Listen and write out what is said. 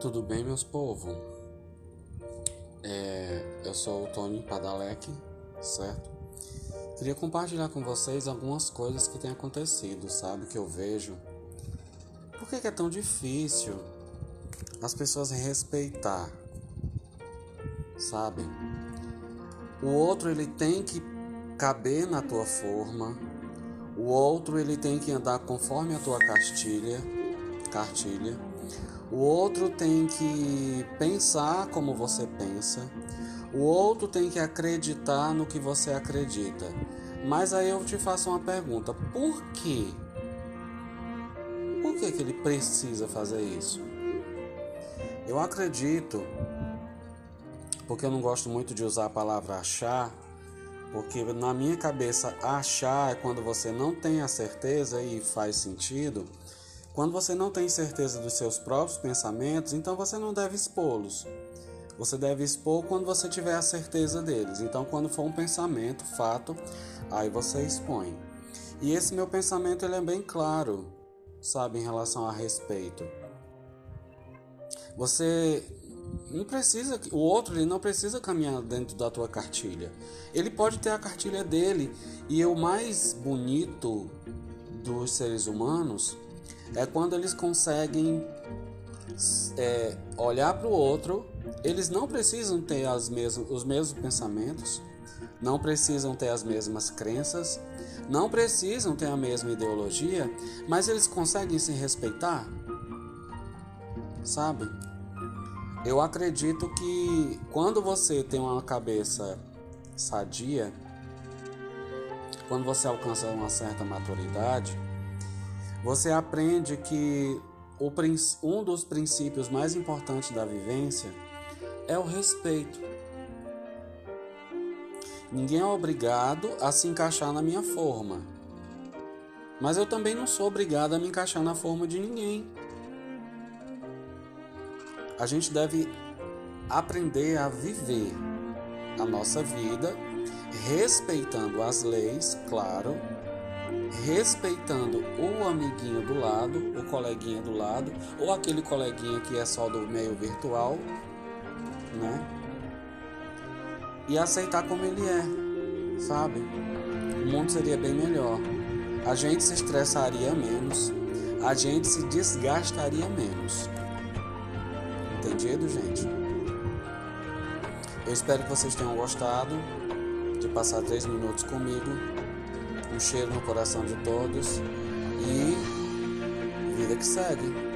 Tudo bem, meus povos? É, eu sou o Tony Padalec, certo? Queria compartilhar com vocês algumas coisas que têm acontecido, sabe? Que eu vejo. Por que, que é tão difícil as pessoas respeitar, sabe? O outro ele tem que caber na tua forma, o outro ele tem que andar conforme a tua cartilha, cartilha. O outro tem que pensar como você pensa. O outro tem que acreditar no que você acredita. Mas aí eu te faço uma pergunta: por quê? Por que, que ele precisa fazer isso? Eu acredito, porque eu não gosto muito de usar a palavra achar, porque na minha cabeça achar é quando você não tem a certeza e faz sentido. Quando você não tem certeza dos seus próprios pensamentos, então você não deve expô-los. Você deve expor quando você tiver a certeza deles. Então, quando for um pensamento, fato, aí você expõe. E esse meu pensamento ele é bem claro, sabe, em relação a respeito. Você não precisa, o outro ele não precisa caminhar dentro da tua cartilha. Ele pode ter a cartilha dele. E o mais bonito dos seres humanos é quando eles conseguem é, olhar para o outro. Eles não precisam ter as mesmas, os mesmos pensamentos, não precisam ter as mesmas crenças, não precisam ter a mesma ideologia, mas eles conseguem se respeitar, sabe? Eu acredito que quando você tem uma cabeça sadia, quando você alcança uma certa maturidade, você aprende que um dos princípios mais importantes da vivência é o respeito. Ninguém é obrigado a se encaixar na minha forma. Mas eu também não sou obrigado a me encaixar na forma de ninguém. A gente deve aprender a viver a nossa vida respeitando as leis, claro, respeitando o amiguinho do lado, o coleguinha do lado, ou aquele coleguinha que é só do meio virtual, né? E aceitar como ele é, sabe? O mundo seria bem melhor. A gente se estressaria menos, a gente se desgastaria menos. Entendido, gente? Eu espero que vocês tenham gostado de passar três minutos comigo um cheiro no coração de todos e vida que segue.